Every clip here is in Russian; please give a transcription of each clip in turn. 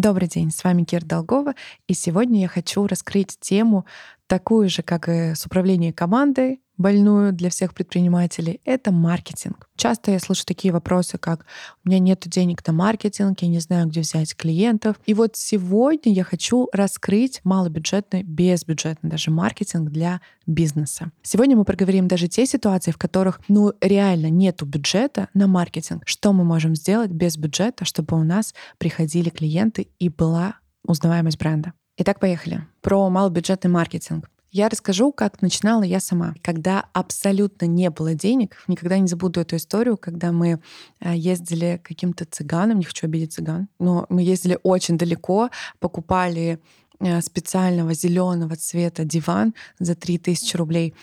Добрый день, с вами Кир Долгова, и сегодня я хочу раскрыть тему такую же, как и с управлением командой, больную для всех предпринимателей, это маркетинг. Часто я слышу такие вопросы, как «у меня нет денег на маркетинг, я не знаю, где взять клиентов». И вот сегодня я хочу раскрыть малобюджетный, безбюджетный даже маркетинг для бизнеса. Сегодня мы проговорим даже те ситуации, в которых ну реально нету бюджета на маркетинг. Что мы можем сделать без бюджета, чтобы у нас приходили клиенты и была узнаваемость бренда. Итак, поехали. Про малобюджетный маркетинг. Я расскажу, как начинала я сама. Когда абсолютно не было денег, никогда не забуду эту историю, когда мы э, ездили каким-то цыганам, не хочу обидеть цыган, но мы ездили очень далеко, покупали э, специального зеленого цвета диван за 3000 рублей,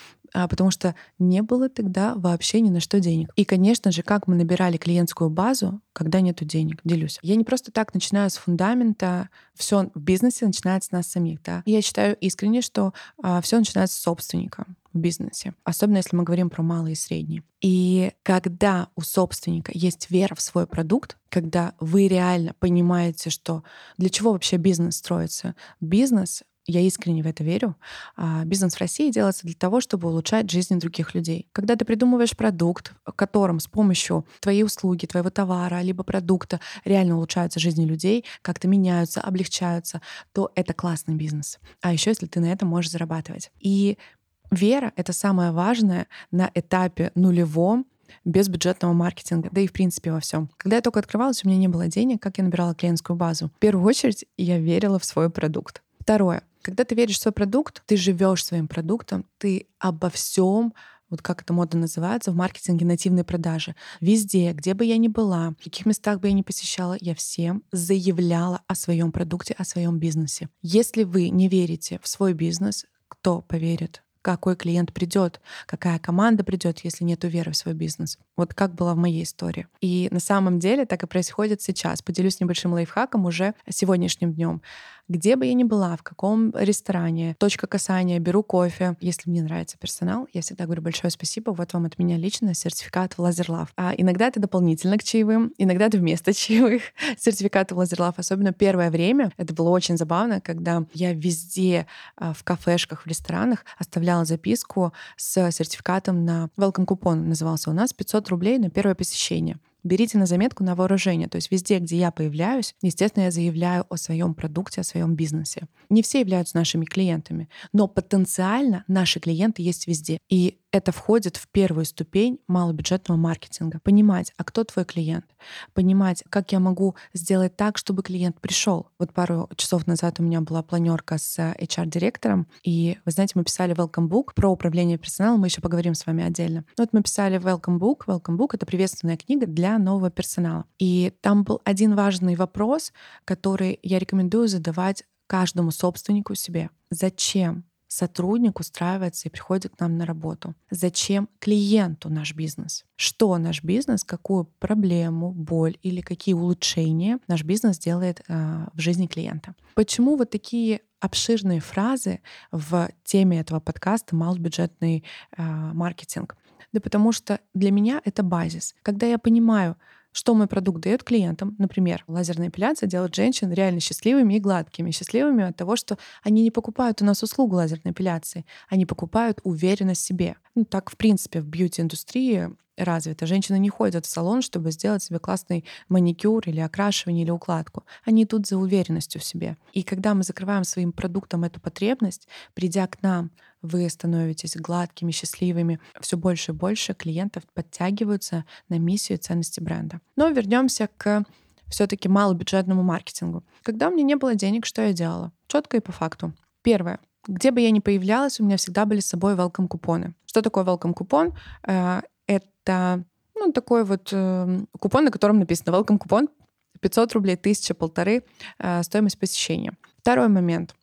потому что не было тогда вообще ни на что денег. И, конечно же, как мы набирали клиентскую базу, когда нету денег, делюсь. Я не просто так начинаю с фундамента, все в бизнесе начинается с нас самих. Да? Я считаю искренне, что а, все начинается с собственника в бизнесе, особенно если мы говорим про малый и средний. И когда у собственника есть вера в свой продукт, когда вы реально понимаете, что для чего вообще бизнес строится, бизнес я искренне в это верю. А, бизнес в России делается для того, чтобы улучшать жизнь других людей. Когда ты придумываешь продукт, которым с помощью твоей услуги, твоего товара, либо продукта реально улучшаются жизни людей, как-то меняются, облегчаются, то это классный бизнес. А еще если ты на этом можешь зарабатывать. И вера — это самое важное на этапе нулевом без бюджетного маркетинга, да и в принципе во всем. Когда я только открывалась, у меня не было денег, как я набирала клиентскую базу. В первую очередь я верила в свой продукт. Второе. Когда ты веришь в свой продукт, ты живешь своим продуктом, ты обо всем вот как это модно называется, в маркетинге нативной продажи. Везде, где бы я ни была, в каких местах бы я ни посещала, я всем заявляла о своем продукте, о своем бизнесе. Если вы не верите в свой бизнес, кто поверит? какой клиент придет, какая команда придет, если нет веры в свой бизнес. Вот как было в моей истории. И на самом деле так и происходит сейчас. Поделюсь небольшим лайфхаком уже сегодняшним днем. Где бы я ни была, в каком ресторане, точка касания, беру кофе. Если мне нравится персонал, я всегда говорю большое спасибо. Вот вам от меня лично сертификат в Лазерлав. А иногда это дополнительно к чаевым, иногда это вместо чаевых сертификаты в Лазерлав. Особенно первое время. Это было очень забавно, когда я везде а, в кафешках, в ресторанах оставляла записку с сертификатом на welcome купон назывался у нас 500 рублей на первое посещение берите на заметку на вооружение. То есть везде, где я появляюсь, естественно, я заявляю о своем продукте, о своем бизнесе. Не все являются нашими клиентами, но потенциально наши клиенты есть везде. И это входит в первую ступень малобюджетного маркетинга. Понимать, а кто твой клиент? Понимать, как я могу сделать так, чтобы клиент пришел. Вот пару часов назад у меня была планерка с HR-директором, и, вы знаете, мы писали welcome book про управление персоналом, мы еще поговорим с вами отдельно. Вот мы писали welcome book. Welcome book — это приветственная книга для нового персонала. И там был один важный вопрос, который я рекомендую задавать каждому собственнику себе. Зачем сотрудник устраивается и приходит к нам на работу? Зачем клиенту наш бизнес? Что наш бизнес, какую проблему, боль или какие улучшения наш бизнес делает э, в жизни клиента? Почему вот такие обширные фразы в теме этого подкаста «Малобюджетный э, маркетинг»? Да потому что для меня это базис. Когда я понимаю, что мой продукт дает клиентам. Например, лазерная эпиляция делает женщин реально счастливыми и гладкими. Счастливыми от того, что они не покупают у нас услугу лазерной эпиляции, они покупают уверенность в себе. Ну, так, в принципе, в бьюти-индустрии развита. Женщины не ходят в салон, чтобы сделать себе классный маникюр или окрашивание или укладку. Они идут за уверенностью в себе. И когда мы закрываем своим продуктом эту потребность, придя к нам, вы становитесь гладкими, счастливыми. Все больше и больше клиентов подтягиваются на миссию ценности бренда. Но вернемся к все-таки малобюджетному маркетингу. Когда у меня не было денег, что я делала? Четко и по факту. Первое. Где бы я ни появлялась, у меня всегда были с собой welcome купоны. Что такое welcome купон? Э, это ну, такой вот э, купон, на котором написано welcome купон 500 рублей, 1000, полторы э, стоимость посещения. Второй момент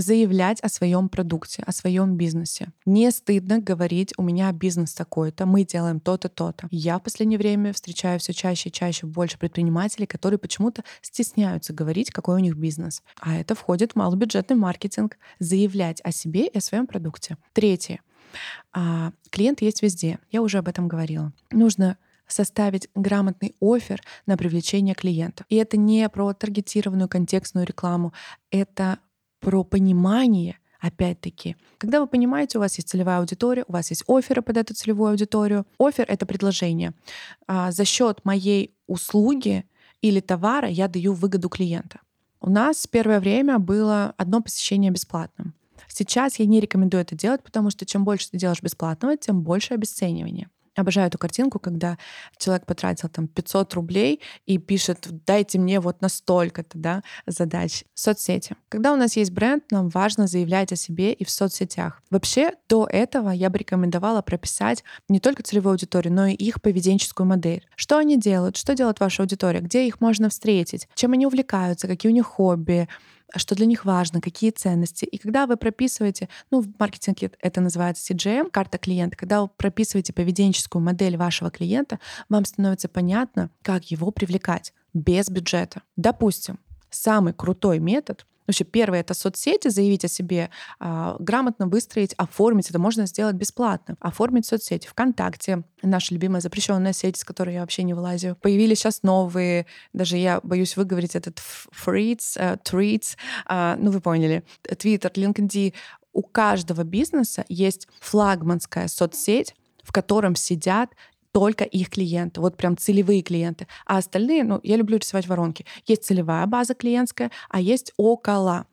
заявлять о своем продукте, о своем бизнесе. Не стыдно говорить, у меня бизнес такой-то, мы делаем то-то, то-то. Я в последнее время встречаю все чаще и чаще больше предпринимателей, которые почему-то стесняются говорить, какой у них бизнес. А это входит в малобюджетный маркетинг. Заявлять о себе и о своем продукте. Третье. А, клиент есть везде. Я уже об этом говорила. Нужно составить грамотный офер на привлечение клиентов. И это не про таргетированную контекстную рекламу, это про понимание, Опять-таки, когда вы понимаете, у вас есть целевая аудитория, у вас есть оферы под эту целевую аудиторию. Офер — это предложение. А за счет моей услуги или товара я даю выгоду клиента. У нас первое время было одно посещение бесплатным. Сейчас я не рекомендую это делать, потому что чем больше ты делаешь бесплатного, тем больше обесценивания. Обожаю эту картинку, когда человек потратил там 500 рублей и пишет, дайте мне вот настолько-то да, задач. Соцсети. Когда у нас есть бренд, нам важно заявлять о себе и в соцсетях. Вообще, до этого я бы рекомендовала прописать не только целевую аудиторию, но и их поведенческую модель. Что они делают, что делает ваша аудитория, где их можно встретить, чем они увлекаются, какие у них хобби, что для них важно, какие ценности. И когда вы прописываете, ну, в маркетинге это называется CGM, карта клиента, когда вы прописываете поведенческую модель вашего клиента, вам становится понятно, как его привлекать без бюджета. Допустим, самый крутой метод Вообще, первое — это соцсети, заявить о себе, а, грамотно выстроить, оформить. Это можно сделать бесплатно. Оформить соцсети. ВКонтакте, наша любимая запрещенная сеть, с которой я вообще не вылазю. Появились сейчас новые, даже я боюсь выговорить этот фриц, tweets, uh, ну вы поняли, Twitter, LinkedIn. У каждого бизнеса есть флагманская соцсеть, в котором сидят только их клиенты, вот прям целевые клиенты. А остальные, ну, я люблю рисовать воронки. Есть целевая база клиентская, а есть около.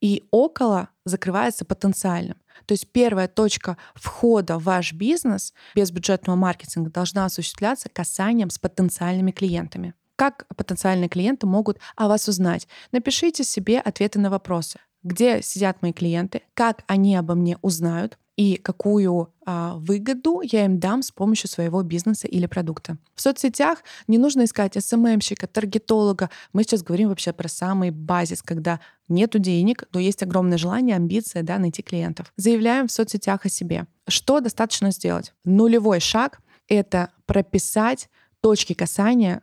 И около закрывается потенциальным. То есть первая точка входа в ваш бизнес без бюджетного маркетинга должна осуществляться касанием с потенциальными клиентами. Как потенциальные клиенты могут о вас узнать? Напишите себе ответы на вопросы. Где сидят мои клиенты? Как они обо мне узнают? и какую а, выгоду я им дам с помощью своего бизнеса или продукта. В соцсетях не нужно искать СММщика, таргетолога. Мы сейчас говорим вообще про самый базис, когда нету денег, но есть огромное желание, амбиция да, найти клиентов. Заявляем в соцсетях о себе. Что достаточно сделать? Нулевой шаг — это прописать точки касания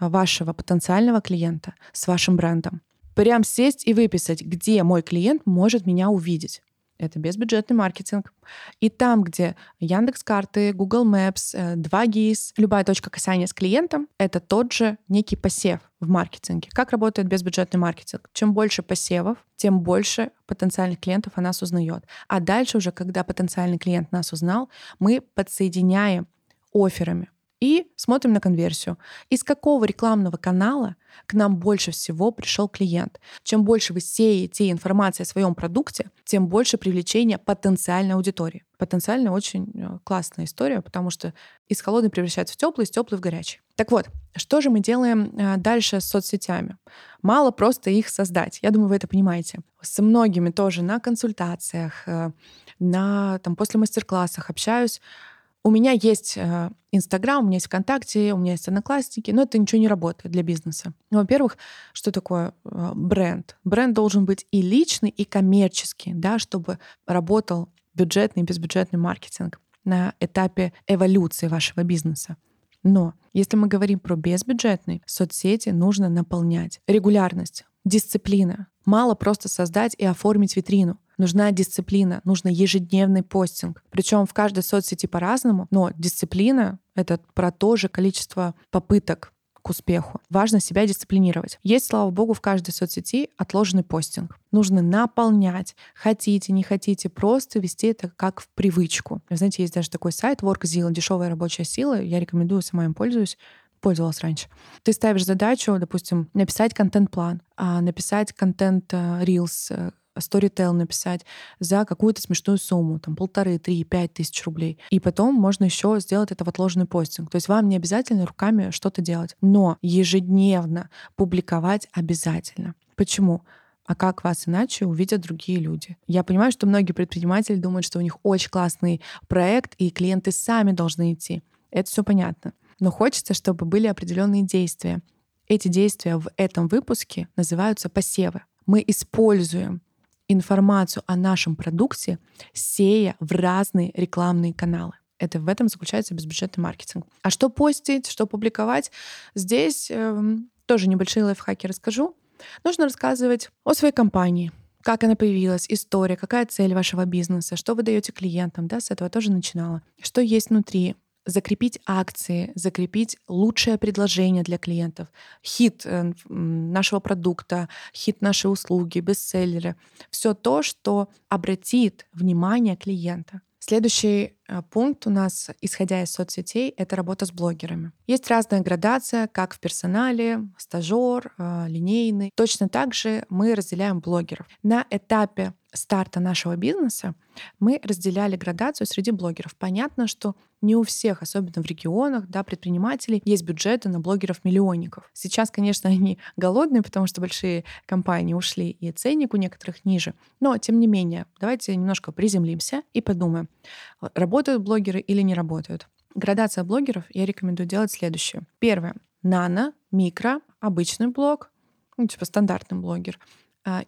вашего потенциального клиента с вашим брендом. Прям сесть и выписать, где мой клиент может меня увидеть это безбюджетный маркетинг. И там, где Яндекс карты, Google Maps, 2GIS, э, любая точка касания с клиентом, это тот же некий посев в маркетинге. Как работает безбюджетный маркетинг? Чем больше посевов, тем больше потенциальных клиентов о нас узнает. А дальше уже, когда потенциальный клиент нас узнал, мы подсоединяем офферами и смотрим на конверсию. Из какого рекламного канала к нам больше всего пришел клиент? Чем больше вы сеете информации о своем продукте, тем больше привлечения потенциальной аудитории. Потенциально очень э, классная история, потому что из холодной превращается в теплый, из теплый в горячий. Так вот, что же мы делаем э, дальше с соцсетями? Мало просто их создать. Я думаю, вы это понимаете. С многими тоже на консультациях, э, на, там, после мастер-классах общаюсь у меня есть э, Инстаграм, у меня есть ВКонтакте, у меня есть Одноклассники, но это ничего не работает для бизнеса. Ну, во-первых, что такое э, бренд? Бренд должен быть и личный, и коммерческий, да, чтобы работал бюджетный и безбюджетный маркетинг на этапе эволюции вашего бизнеса. Но если мы говорим про безбюджетный, соцсети нужно наполнять. Регулярность, дисциплина. Мало просто создать и оформить витрину. Нужна дисциплина, нужно ежедневный постинг. Причем в каждой соцсети по-разному, но дисциплина — это про то же количество попыток к успеху. Важно себя дисциплинировать. Есть, слава богу, в каждой соцсети отложенный постинг. Нужно наполнять. Хотите, не хотите, просто вести это как в привычку. Вы знаете, есть даже такой сайт WorkZilla, дешевая рабочая сила. Я рекомендую, сама им пользуюсь пользовалась раньше. Ты ставишь задачу, допустим, написать контент-план, а написать контент Storytel написать за какую-то смешную сумму, там полторы, три, пять тысяч рублей. И потом можно еще сделать это в отложенный постинг. То есть вам не обязательно руками что-то делать, но ежедневно публиковать обязательно. Почему? А как вас иначе увидят другие люди? Я понимаю, что многие предприниматели думают, что у них очень классный проект, и клиенты сами должны идти. Это все понятно. Но хочется, чтобы были определенные действия. Эти действия в этом выпуске называются посевы. Мы используем информацию о нашем продукте, сея в разные рекламные каналы. Это в этом заключается безбюджетный маркетинг. А что постить, что публиковать? Здесь э, тоже небольшие лайфхаки расскажу. Нужно рассказывать о своей компании, как она появилась, история, какая цель вашего бизнеса, что вы даете клиентам, да, с этого тоже начинала. Что есть внутри, закрепить акции, закрепить лучшее предложение для клиентов, хит э, нашего продукта, хит нашей услуги, бестселлеры. Все то, что обратит внимание клиента. Следующий э, пункт у нас, исходя из соцсетей, это работа с блогерами. Есть разная градация, как в персонале, стажер, э, линейный. Точно так же мы разделяем блогеров. На этапе старта нашего бизнеса мы разделяли градацию среди блогеров. Понятно, что не у всех, особенно в регионах, да, предпринимателей, есть бюджеты на блогеров-миллионников. Сейчас, конечно, они голодные, потому что большие компании ушли, и ценник у некоторых ниже. Но, тем не менее, давайте немножко приземлимся и подумаем, работают блогеры или не работают. Градация блогеров я рекомендую делать следующее. Первое. Нано, микро, обычный блог, ну, типа стандартный блогер —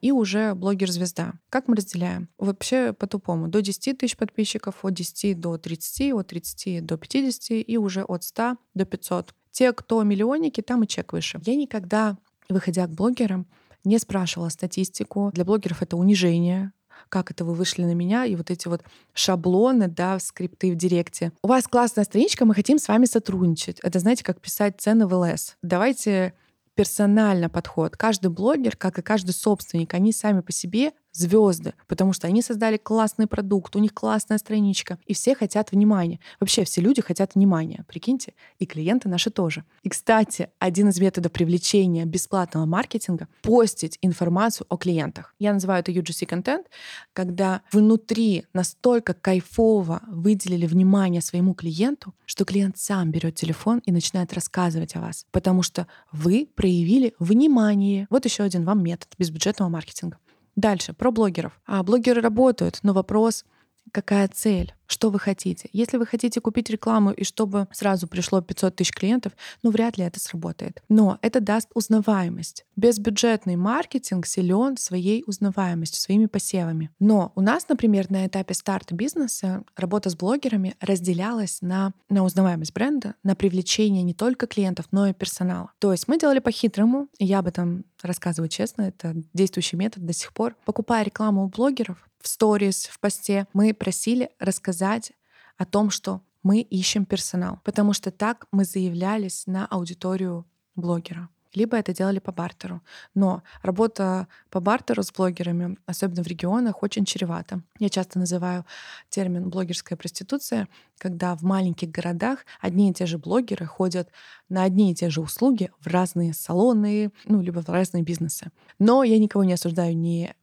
и уже блогер-звезда. Как мы разделяем? Вообще по-тупому. До 10 тысяч подписчиков, от 10 до 30, от 30 до 50 и уже от 100 до 500. Те, кто миллионники, там и чек выше. Я никогда, выходя к блогерам, не спрашивала статистику. Для блогеров это унижение, как это вы вышли на меня, и вот эти вот шаблоны, да, скрипты в директе. У вас классная страничка, мы хотим с вами сотрудничать. Это, знаете, как писать цены в ЛС. Давайте персонально подход. Каждый блогер, как и каждый собственник, они сами по себе звезды, потому что они создали классный продукт, у них классная страничка, и все хотят внимания. Вообще все люди хотят внимания, прикиньте, и клиенты наши тоже. И, кстати, один из методов привлечения бесплатного маркетинга — постить информацию о клиентах. Я называю это UGC контент, когда внутри настолько кайфово выделили внимание своему клиенту, что клиент сам берет телефон и начинает рассказывать о вас, потому что вы проявили внимание. Вот еще один вам метод безбюджетного маркетинга. Дальше, про блогеров. А блогеры работают, но вопрос, какая цель? что вы хотите. Если вы хотите купить рекламу и чтобы сразу пришло 500 тысяч клиентов, ну вряд ли это сработает. Но это даст узнаваемость. Безбюджетный маркетинг силен своей узнаваемостью, своими посевами. Но у нас, например, на этапе старта бизнеса работа с блогерами разделялась на, на узнаваемость бренда, на привлечение не только клиентов, но и персонала. То есть мы делали по-хитрому, я об этом рассказываю честно, это действующий метод до сих пор. Покупая рекламу у блогеров, в сторис, в посте, мы просили рассказать о том, что мы ищем персонал, потому что так мы заявлялись на аудиторию блогера либо это делали по бартеру. Но работа по бартеру с блогерами, особенно в регионах, очень чревата. Я часто называю термин блогерская проституция, когда в маленьких городах одни и те же блогеры ходят на одни и те же услуги в разные салоны, ну, либо в разные бизнесы. Но я никого не осуждаю ни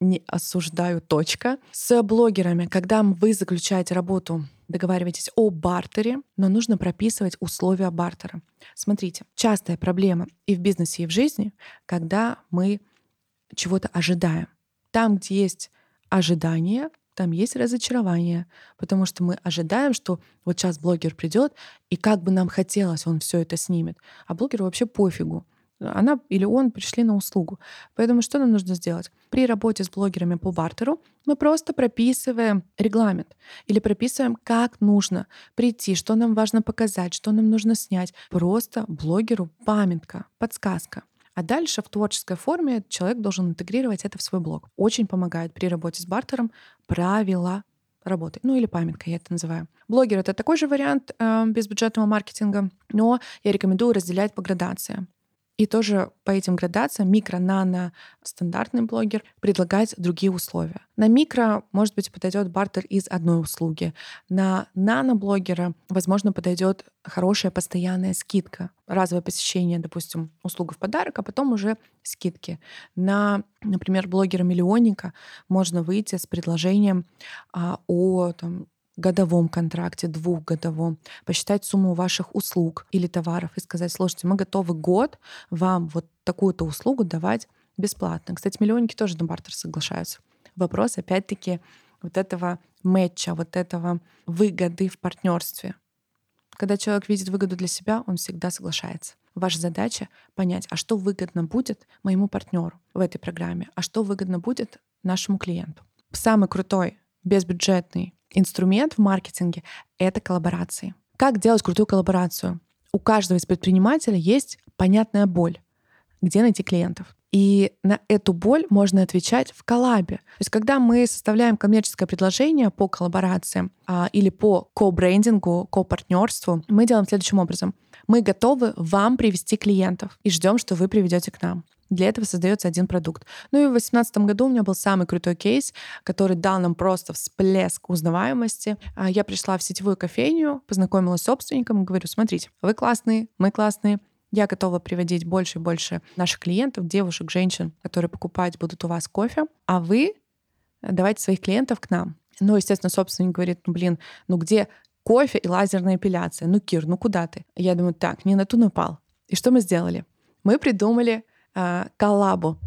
не осуждаю, точка. С блогерами, когда вы заключаете работу, договариваетесь о бартере, но нужно прописывать условия бартера. Смотрите, частая проблема и в бизнесе, и в жизни, когда мы чего-то ожидаем. Там, где есть ожидание, там есть разочарование, потому что мы ожидаем, что вот сейчас блогер придет, и как бы нам хотелось, он все это снимет. А блогеру вообще пофигу она или он пришли на услугу. Поэтому что нам нужно сделать? При работе с блогерами по бартеру мы просто прописываем регламент или прописываем, как нужно прийти, что нам важно показать, что нам нужно снять. Просто блогеру памятка, подсказка. А дальше в творческой форме человек должен интегрировать это в свой блог. Очень помогает при работе с бартером правила работы. Ну или памятка, я это называю. Блогер — это такой же вариант э, безбюджетного маркетинга, но я рекомендую разделять по градациям. И тоже по этим градациям микро, нано, стандартный блогер предлагает другие условия. На микро, может быть, подойдет бартер из одной услуги. На нано-блогера, возможно, подойдет хорошая постоянная скидка. Разовое посещение, допустим, услуга в подарок, а потом уже скидки. На, например, блогера-миллионника можно выйти с предложением а, о там, годовом контракте, двухгодовом, посчитать сумму ваших услуг или товаров и сказать, слушайте, мы готовы год вам вот такую-то услугу давать бесплатно. Кстати, миллионники тоже на бартер соглашаются. Вопрос, опять-таки, вот этого мэтча, вот этого выгоды в партнерстве. Когда человек видит выгоду для себя, он всегда соглашается. Ваша задача понять, а что выгодно будет моему партнеру в этой программе, а что выгодно будет нашему клиенту. Самый крутой безбюджетный инструмент в маркетинге — это коллаборации. Как делать крутую коллаборацию? У каждого из предпринимателей есть понятная боль. Где найти клиентов? И на эту боль можно отвечать в коллабе. То есть когда мы составляем коммерческое предложение по коллаборациям а, или по ко-брендингу, ко-партнерству, мы делаем следующим образом. Мы готовы вам привести клиентов и ждем, что вы приведете к нам. Для этого создается один продукт. Ну и в 2018 году у меня был самый крутой кейс, который дал нам просто всплеск узнаваемости. А, я пришла в сетевую кофейню, познакомилась с собственником и говорю, смотрите, вы классные, мы классные, я готова приводить больше и больше наших клиентов, девушек, женщин, которые покупать будут у вас кофе, а вы давайте своих клиентов к нам. Ну, естественно, собственник говорит, ну, блин, ну где кофе и лазерная эпиляция? Ну, Кир, ну куда ты? Я думаю, так, не на ту напал. И что мы сделали? Мы придумали э, коллабу.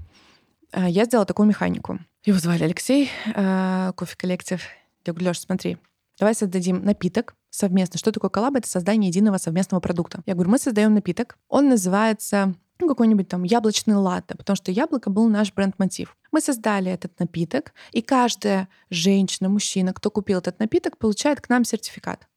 Э, я сделала такую механику. Его звали Алексей, э, кофе коллектив. Я говорю, Леш, смотри, давай создадим напиток, совместно. Что такое коллаба? Это создание единого совместного продукта. Я говорю, мы создаем напиток. Он называется ну, какой-нибудь там яблочный латте, потому что яблоко был наш бренд-мотив. Мы создали этот напиток, и каждая женщина, мужчина, кто купил этот напиток, получает к нам сертификат.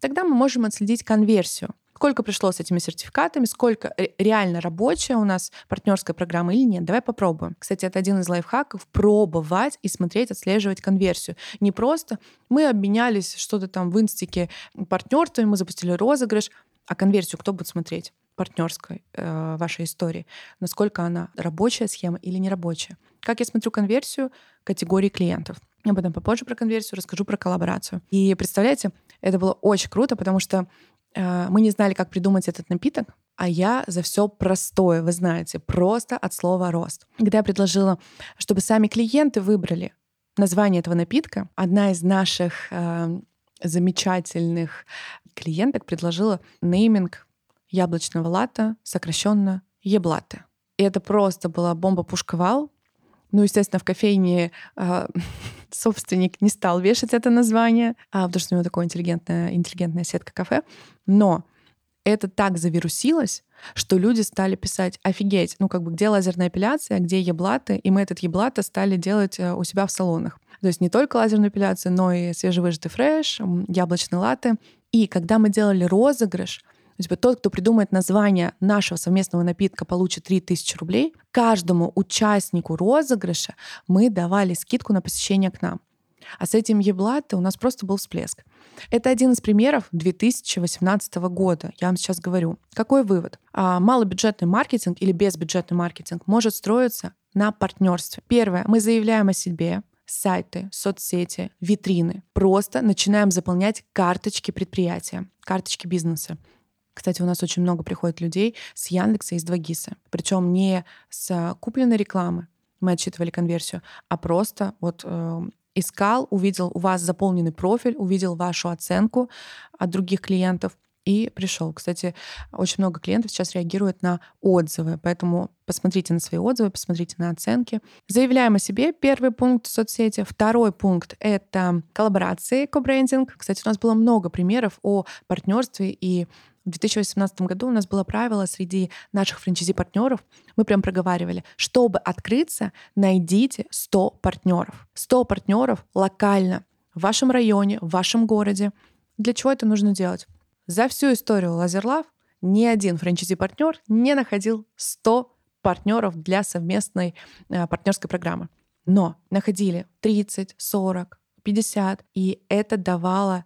Тогда мы можем отследить конверсию сколько пришло с этими сертификатами, сколько реально рабочая у нас партнерская программа или нет. Давай попробуем. Кстати, это один из лайфхаков — пробовать и смотреть, отслеживать конверсию. Не просто мы обменялись что-то там в инстике партнерствами, мы запустили розыгрыш, а конверсию кто будет смотреть? партнерской э, вашей истории, насколько она рабочая схема или не рабочая. Как я смотрю конверсию категории клиентов. Я потом попозже про конверсию расскажу про коллаборацию. И представляете, это было очень круто, потому что мы не знали, как придумать этот напиток, а я за все простое, вы знаете, просто от слова рост. Когда я предложила, чтобы сами клиенты выбрали название этого напитка, одна из наших э, замечательных клиенток предложила нейминг яблочного лата, сокращенно еблаты. И это просто была бомба-пушковал. Ну, естественно, в кофейне э, собственник не стал вешать это название, а, потому что у него такая интеллигентная, интеллигентная сетка кафе. Но это так завирусилось, что люди стали писать, офигеть, ну как бы где лазерная эпиляция, где еблаты, и мы этот еблата стали делать э, у себя в салонах. То есть не только лазерную эпиляцию, но и свежевыжатый фреш, яблочный латте. И когда мы делали розыгрыш, то есть тот, кто придумает название нашего совместного напитка, получит 3000 рублей. Каждому участнику розыгрыша мы давали скидку на посещение к нам. А с этим еблатте у нас просто был всплеск. Это один из примеров 2018 года. Я вам сейчас говорю. Какой вывод? А, малобюджетный маркетинг или безбюджетный маркетинг может строиться на партнерстве. Первое. Мы заявляем о себе, сайты, соцсети, витрины. Просто начинаем заполнять карточки предприятия, карточки бизнеса. Кстати, у нас очень много приходит людей с Яндекса и с 2GIS. Причем не с купленной рекламы, мы отсчитывали конверсию, а просто вот э, искал, увидел у вас заполненный профиль, увидел вашу оценку от других клиентов и пришел. Кстати, очень много клиентов сейчас реагируют на отзывы, поэтому посмотрите на свои отзывы, посмотрите на оценки. Заявляем о себе. Первый пункт в соцсети. Второй пункт — это коллаборации, кобрендинг. Кстати, у нас было много примеров о партнерстве и в 2018 году у нас было правило среди наших франчайзи-партнеров, мы прям проговаривали, чтобы открыться, найдите 100 партнеров. 100 партнеров локально в вашем районе, в вашем городе. Для чего это нужно делать? За всю историю Лазерлав ни один франчайзи-партнер не находил 100 партнеров для совместной э, партнерской программы. Но находили 30, 40, 50, и это давало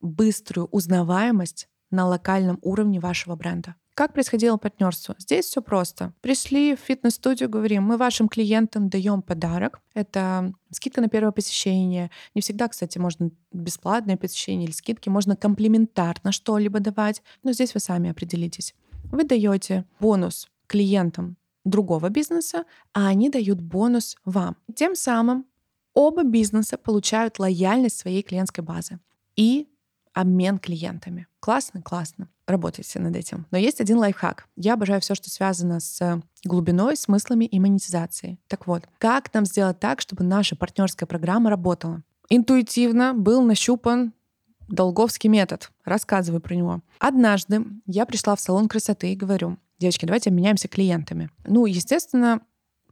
быструю узнаваемость на локальном уровне вашего бренда. Как происходило партнерство? Здесь все просто. Пришли в фитнес-студию, говорим, мы вашим клиентам даем подарок. Это скидка на первое посещение. Не всегда, кстати, можно бесплатное посещение или скидки. Можно комплементарно что-либо давать. Но здесь вы сами определитесь. Вы даете бонус клиентам другого бизнеса, а они дают бонус вам. Тем самым оба бизнеса получают лояльность своей клиентской базы и обмен клиентами. Классно? Классно. Работайте над этим. Но есть один лайфхак. Я обожаю все, что связано с глубиной, смыслами и монетизацией. Так вот, как нам сделать так, чтобы наша партнерская программа работала? Интуитивно был нащупан долговский метод. Рассказываю про него. Однажды я пришла в салон красоты и говорю, девочки, давайте обменяемся клиентами. Ну, естественно,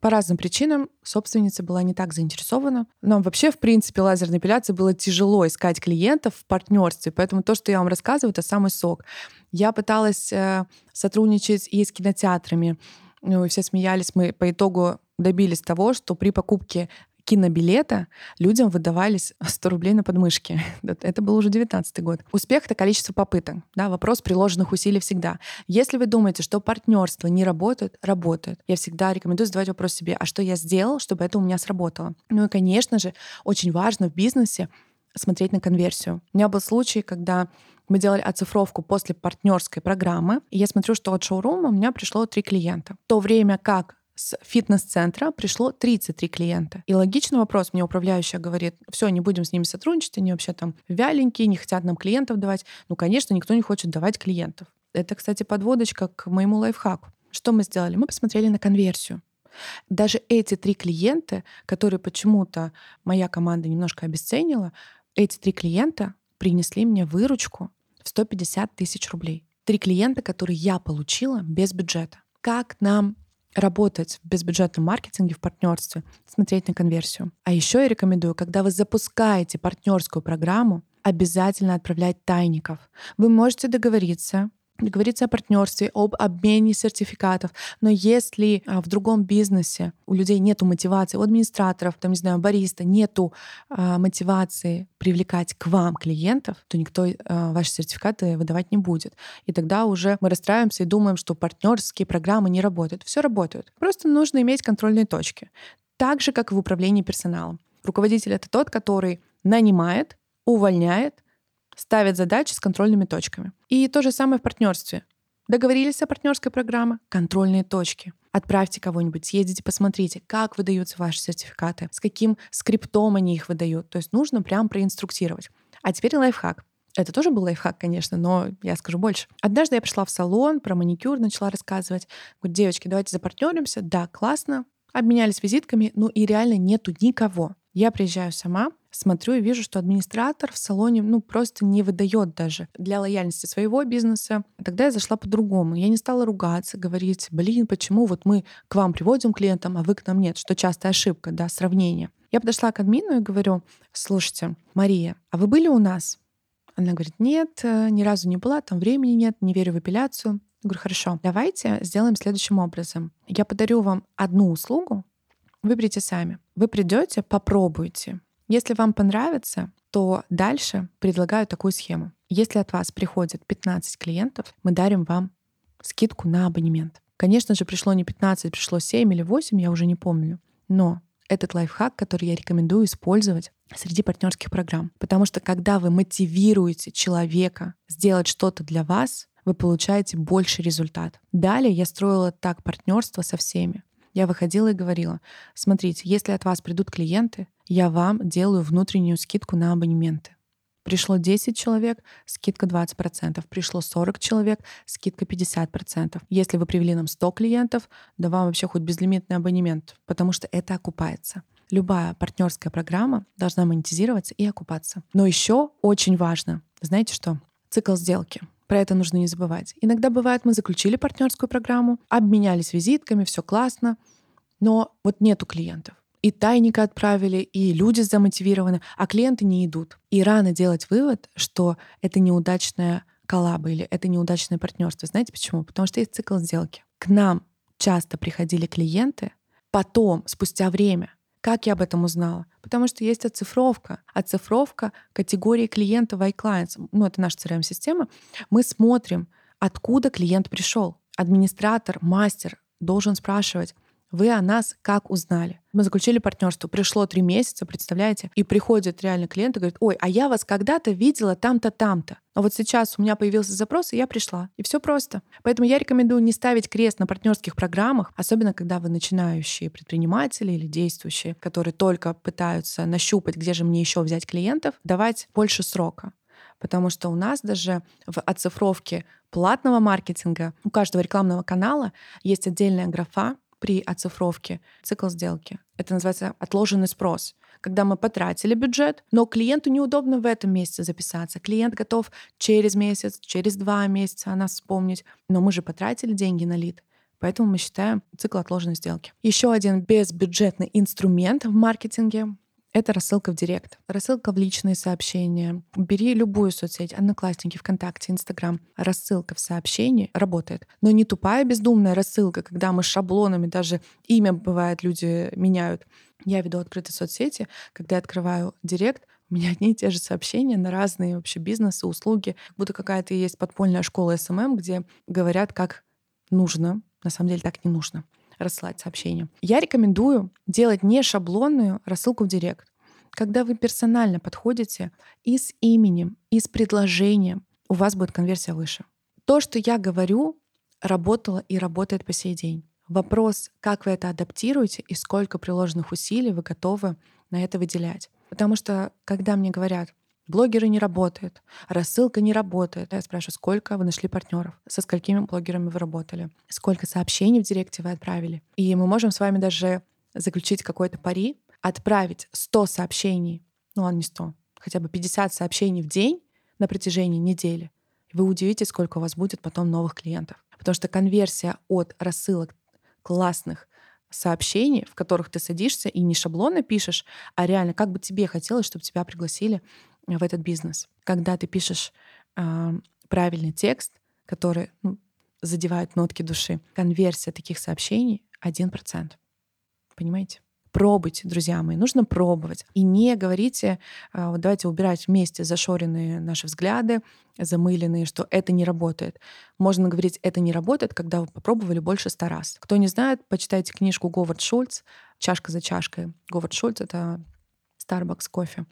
по разным причинам собственница была не так заинтересована. Нам вообще, в принципе, лазерной эпиляции было тяжело искать клиентов в партнерстве, поэтому то, что я вам рассказываю, это самый сок. Я пыталась э, сотрудничать и с кинотеатрами, Ну, все смеялись. Мы по итогу добились того, что при покупке кинобилета людям выдавались 100 рублей на подмышки. Это был уже 19 год. Успех — это количество попыток. Да, вопрос приложенных усилий всегда. Если вы думаете, что партнерство не работает, работает. Я всегда рекомендую задавать вопрос себе, а что я сделал, чтобы это у меня сработало? Ну и, конечно же, очень важно в бизнесе смотреть на конверсию. У меня был случай, когда мы делали оцифровку после партнерской программы, и я смотрю, что от шоурума у меня пришло три клиента. В то время как с фитнес-центра пришло 33 клиента. И логичный вопрос, мне управляющая говорит, все, не будем с ними сотрудничать, они вообще там вяленькие, не хотят нам клиентов давать. Ну, конечно, никто не хочет давать клиентов. Это, кстати, подводочка к моему лайфхаку. Что мы сделали? Мы посмотрели на конверсию. Даже эти три клиента, которые почему-то моя команда немножко обесценила, эти три клиента принесли мне выручку в 150 тысяч рублей. Три клиента, которые я получила без бюджета. Как нам работать в безбюджетном маркетинге, в партнерстве, смотреть на конверсию. А еще я рекомендую, когда вы запускаете партнерскую программу, обязательно отправлять тайников. Вы можете договориться договориться о партнерстве, об обмене сертификатов. Но если а, в другом бизнесе у людей нет мотивации, у администраторов, там, не знаю, бариста, нету а, мотивации привлекать к вам клиентов, то никто а, ваши сертификаты выдавать не будет. И тогда уже мы расстраиваемся и думаем, что партнерские программы не работают. Все работают. Просто нужно иметь контрольные точки. Так же, как и в управлении персоналом. Руководитель — это тот, который нанимает, увольняет, ставят задачи с контрольными точками. И то же самое в партнерстве. Договорились о партнерской программе, контрольные точки. Отправьте кого-нибудь, съездите, посмотрите, как выдаются ваши сертификаты, с каким скриптом они их выдают. То есть нужно прям проинструктировать. А теперь лайфхак. Это тоже был лайфхак, конечно, но я скажу больше. Однажды я пришла в салон, про маникюр начала рассказывать. Говорю, девочки, давайте запартнеримся. Да, классно. Обменялись визитками, ну и реально нету никого. Я приезжаю сама, смотрю и вижу, что администратор в салоне ну просто не выдает даже для лояльности своего бизнеса. Тогда я зашла по-другому. Я не стала ругаться, говорить, блин, почему вот мы к вам приводим клиентам, а вы к нам нет, что частая ошибка, да, сравнение. Я подошла к админу и говорю, слушайте, Мария, а вы были у нас? Она говорит, нет, э, ни разу не была, там времени нет, не верю в эпиляцию. Я говорю, хорошо, давайте сделаем следующим образом. Я подарю вам одну услугу, Выберите сами. Вы придете, попробуйте. Если вам понравится, то дальше предлагаю такую схему. Если от вас приходит 15 клиентов, мы дарим вам скидку на абонемент. Конечно же, пришло не 15, пришло 7 или 8, я уже не помню. Но этот лайфхак, который я рекомендую использовать среди партнерских программ. Потому что когда вы мотивируете человека сделать что-то для вас, вы получаете больше результат. Далее я строила так партнерство со всеми я выходила и говорила, смотрите, если от вас придут клиенты, я вам делаю внутреннюю скидку на абонементы. Пришло 10 человек, скидка 20%. Пришло 40 человек, скидка 50%. Если вы привели нам 100 клиентов, да вам вообще хоть безлимитный абонемент, потому что это окупается. Любая партнерская программа должна монетизироваться и окупаться. Но еще очень важно, знаете что? Цикл сделки. Про это нужно не забывать. Иногда бывает, мы заключили партнерскую программу, обменялись визитками, все классно, но вот нету клиентов. И тайника отправили, и люди замотивированы, а клиенты не идут. И рано делать вывод, что это неудачная коллаба или это неудачное партнерство. Знаете почему? Потому что есть цикл сделки. К нам часто приходили клиенты, потом, спустя время, как я об этом узнала? Потому что есть оцифровка. Оцифровка категории клиентов iClients. Ну, это наша CRM-система. Мы смотрим, откуда клиент пришел. Администратор, мастер должен спрашивать, вы о нас как узнали? Мы заключили партнерство, пришло три месяца, представляете? И приходит реально клиент и говорит, ой, а я вас когда-то видела там-то, там-то. А вот сейчас у меня появился запрос, и я пришла. И все просто. Поэтому я рекомендую не ставить крест на партнерских программах, особенно когда вы начинающие предприниматели или действующие, которые только пытаются нащупать, где же мне еще взять клиентов, давать больше срока. Потому что у нас даже в оцифровке платного маркетинга у каждого рекламного канала есть отдельная графа, при оцифровке цикл сделки. Это называется отложенный спрос. Когда мы потратили бюджет, но клиенту неудобно в этом месяце записаться. Клиент готов через месяц, через два месяца о нас вспомнить. Но мы же потратили деньги на лид. Поэтому мы считаем цикл отложенной сделки. Еще один безбюджетный инструмент в маркетинге это рассылка в директ, рассылка в личные сообщения. Бери любую соцсеть, Одноклассники, ВКонтакте, Инстаграм. Рассылка в сообщении работает. Но не тупая бездумная рассылка, когда мы шаблонами, даже имя бывает, люди меняют. Я веду открытые соцсети, когда я открываю директ, у меня одни и те же сообщения на разные вообще бизнесы, услуги. Как будто какая-то есть подпольная школа SMM, где говорят, как нужно. На самом деле так не нужно рассылать сообщения. Я рекомендую делать не шаблонную рассылку в директ. Когда вы персонально подходите и с именем, и с предложением, у вас будет конверсия выше. То, что я говорю, работало и работает по сей день. Вопрос, как вы это адаптируете и сколько приложенных усилий вы готовы на это выделять. Потому что, когда мне говорят, блогеры не работают, рассылка не работает. Я спрашиваю, сколько вы нашли партнеров, со сколькими блогерами вы работали, сколько сообщений в директе вы отправили. И мы можем с вами даже заключить какой-то пари, отправить 100 сообщений, ну ладно, не 100, хотя бы 50 сообщений в день на протяжении недели. Вы удивитесь, сколько у вас будет потом новых клиентов. Потому что конверсия от рассылок классных сообщений, в которых ты садишься и не шаблонно пишешь, а реально, как бы тебе хотелось, чтобы тебя пригласили в этот бизнес. Когда ты пишешь э, правильный текст, который ну, задевает нотки души, конверсия таких сообщений 1%. Понимаете? Пробуйте, друзья мои, нужно пробовать. И не говорите, а, вот давайте убирать вместе зашоренные наши взгляды, замыленные, что это не работает. Можно говорить, это не работает, когда вы попробовали больше ста раз. Кто не знает, почитайте книжку Говард Шульц «Чашка за чашкой». Говард Шульц — это Starbucks кофе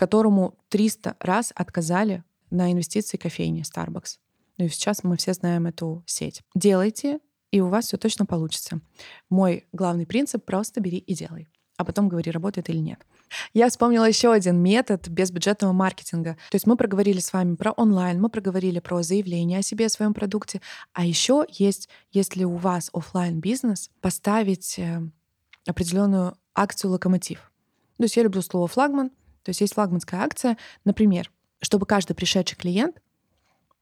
которому 300 раз отказали на инвестиции кофейни Starbucks. Ну и сейчас мы все знаем эту сеть. Делайте, и у вас все точно получится. Мой главный принцип — просто бери и делай. А потом говори, работает или нет. Я вспомнила еще один метод безбюджетного маркетинга. То есть мы проговорили с вами про онлайн, мы проговорили про заявление о себе, о своем продукте. А еще есть, если у вас офлайн бизнес поставить э, определенную акцию локомотив. То есть я люблю слово флагман, то есть есть флагманская акция, например, чтобы каждый пришедший клиент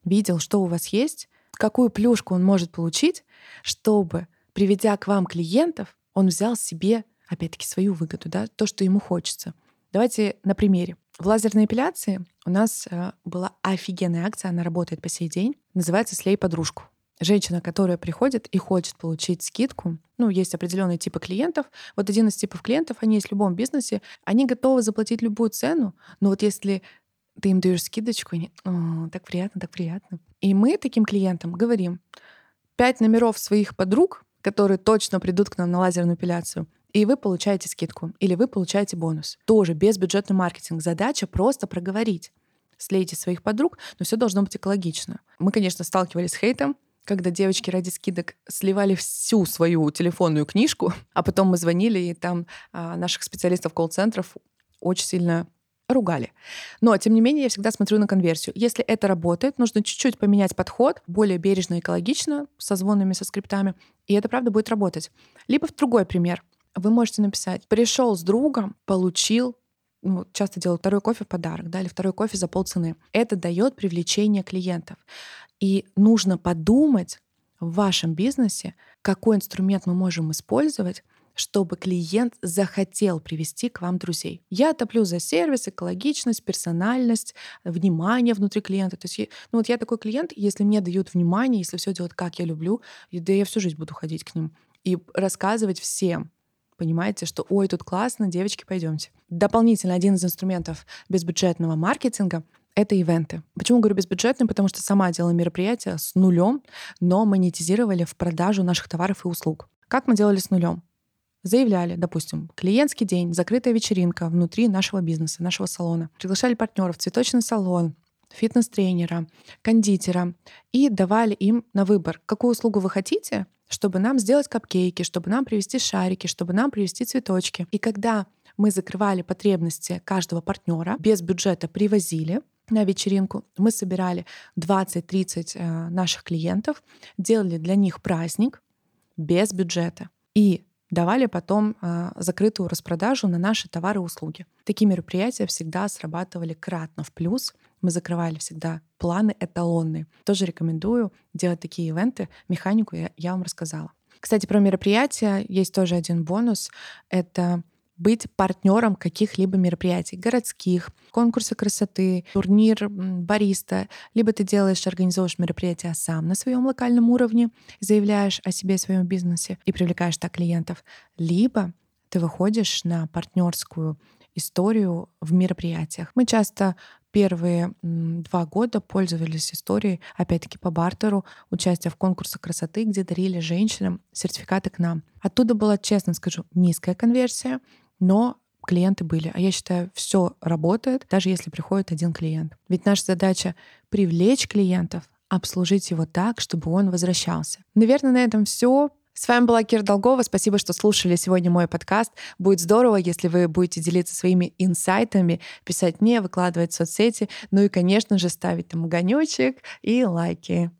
видел, что у вас есть, какую плюшку он может получить, чтобы, приведя к вам клиентов, он взял себе, опять-таки, свою выгоду, да, то, что ему хочется. Давайте на примере. В лазерной эпиляции у нас э, была офигенная акция, она работает по сей день, называется «Слей подружку» женщина, которая приходит и хочет получить скидку, ну, есть определенные типы клиентов. Вот один из типов клиентов, они есть в любом бизнесе, они готовы заплатить любую цену, но вот если ты им даешь скидочку, они, О, так приятно, так приятно. И мы таким клиентам говорим, пять номеров своих подруг, которые точно придут к нам на лазерную эпиляцию, и вы получаете скидку, или вы получаете бонус. Тоже без бюджетный маркетинг. Задача просто проговорить. Слейте своих подруг, но все должно быть экологично. Мы, конечно, сталкивались с хейтом, когда девочки ради скидок сливали всю свою телефонную книжку, а потом мы звонили, и там а, наших специалистов колл-центров очень сильно ругали. Но, тем не менее, я всегда смотрю на конверсию. Если это работает, нужно чуть-чуть поменять подход, более бережно, экологично, со звонами, со скриптами, и это, правда, будет работать. Либо в другой пример. Вы можете написать «пришел с другом, получил ну, часто делают второй кофе в подарок, да, или второй кофе за полцены. Это дает привлечение клиентов. И нужно подумать в вашем бизнесе, какой инструмент мы можем использовать, чтобы клиент захотел привести к вам друзей. Я топлю за сервис, экологичность, персональность, внимание внутри клиента. То есть, ну вот я такой клиент, если мне дают внимание, если все делают как я люблю, да я всю жизнь буду ходить к ним и рассказывать всем, понимаете, что ой, тут классно, девочки, пойдемте. Дополнительно один из инструментов безбюджетного маркетинга это ивенты. Почему говорю безбюджетные? Потому что сама делала мероприятия с нулем, но монетизировали в продажу наших товаров и услуг. Как мы делали с нулем? Заявляли, допустим, клиентский день, закрытая вечеринка внутри нашего бизнеса, нашего салона. Приглашали партнеров, цветочный салон, фитнес-тренера, кондитера и давали им на выбор, какую услугу вы хотите, чтобы нам сделать капкейки, чтобы нам привезти шарики, чтобы нам привезти цветочки. И когда мы закрывали потребности каждого партнера, без бюджета привозили, на вечеринку. Мы собирали 20-30 э, наших клиентов, делали для них праздник без бюджета и давали потом э, закрытую распродажу на наши товары и услуги. Такие мероприятия всегда срабатывали кратно в плюс. Мы закрывали всегда планы эталонные. Тоже рекомендую делать такие ивенты. Механику я, я вам рассказала. Кстати, про мероприятия есть тоже один бонус. Это быть партнером каких-либо мероприятий, городских, конкурсы красоты, турнир бариста, либо ты делаешь, организуешь мероприятия сам на своем локальном уровне, заявляешь о себе, своем бизнесе и привлекаешь так клиентов, либо ты выходишь на партнерскую историю в мероприятиях. Мы часто первые два года пользовались историей, опять-таки по бартеру, участия в конкурсах красоты, где дарили женщинам сертификаты к нам. Оттуда была, честно скажу, низкая конверсия, но клиенты были. А я считаю, все работает, даже если приходит один клиент. Ведь наша задача привлечь клиентов, обслужить его так, чтобы он возвращался. Наверное, на этом все. С вами была Кира Долгова. Спасибо, что слушали сегодня мой подкаст. Будет здорово, если вы будете делиться своими инсайтами, писать мне, выкладывать в соцсети, ну и, конечно же, ставить там огонечек и лайки.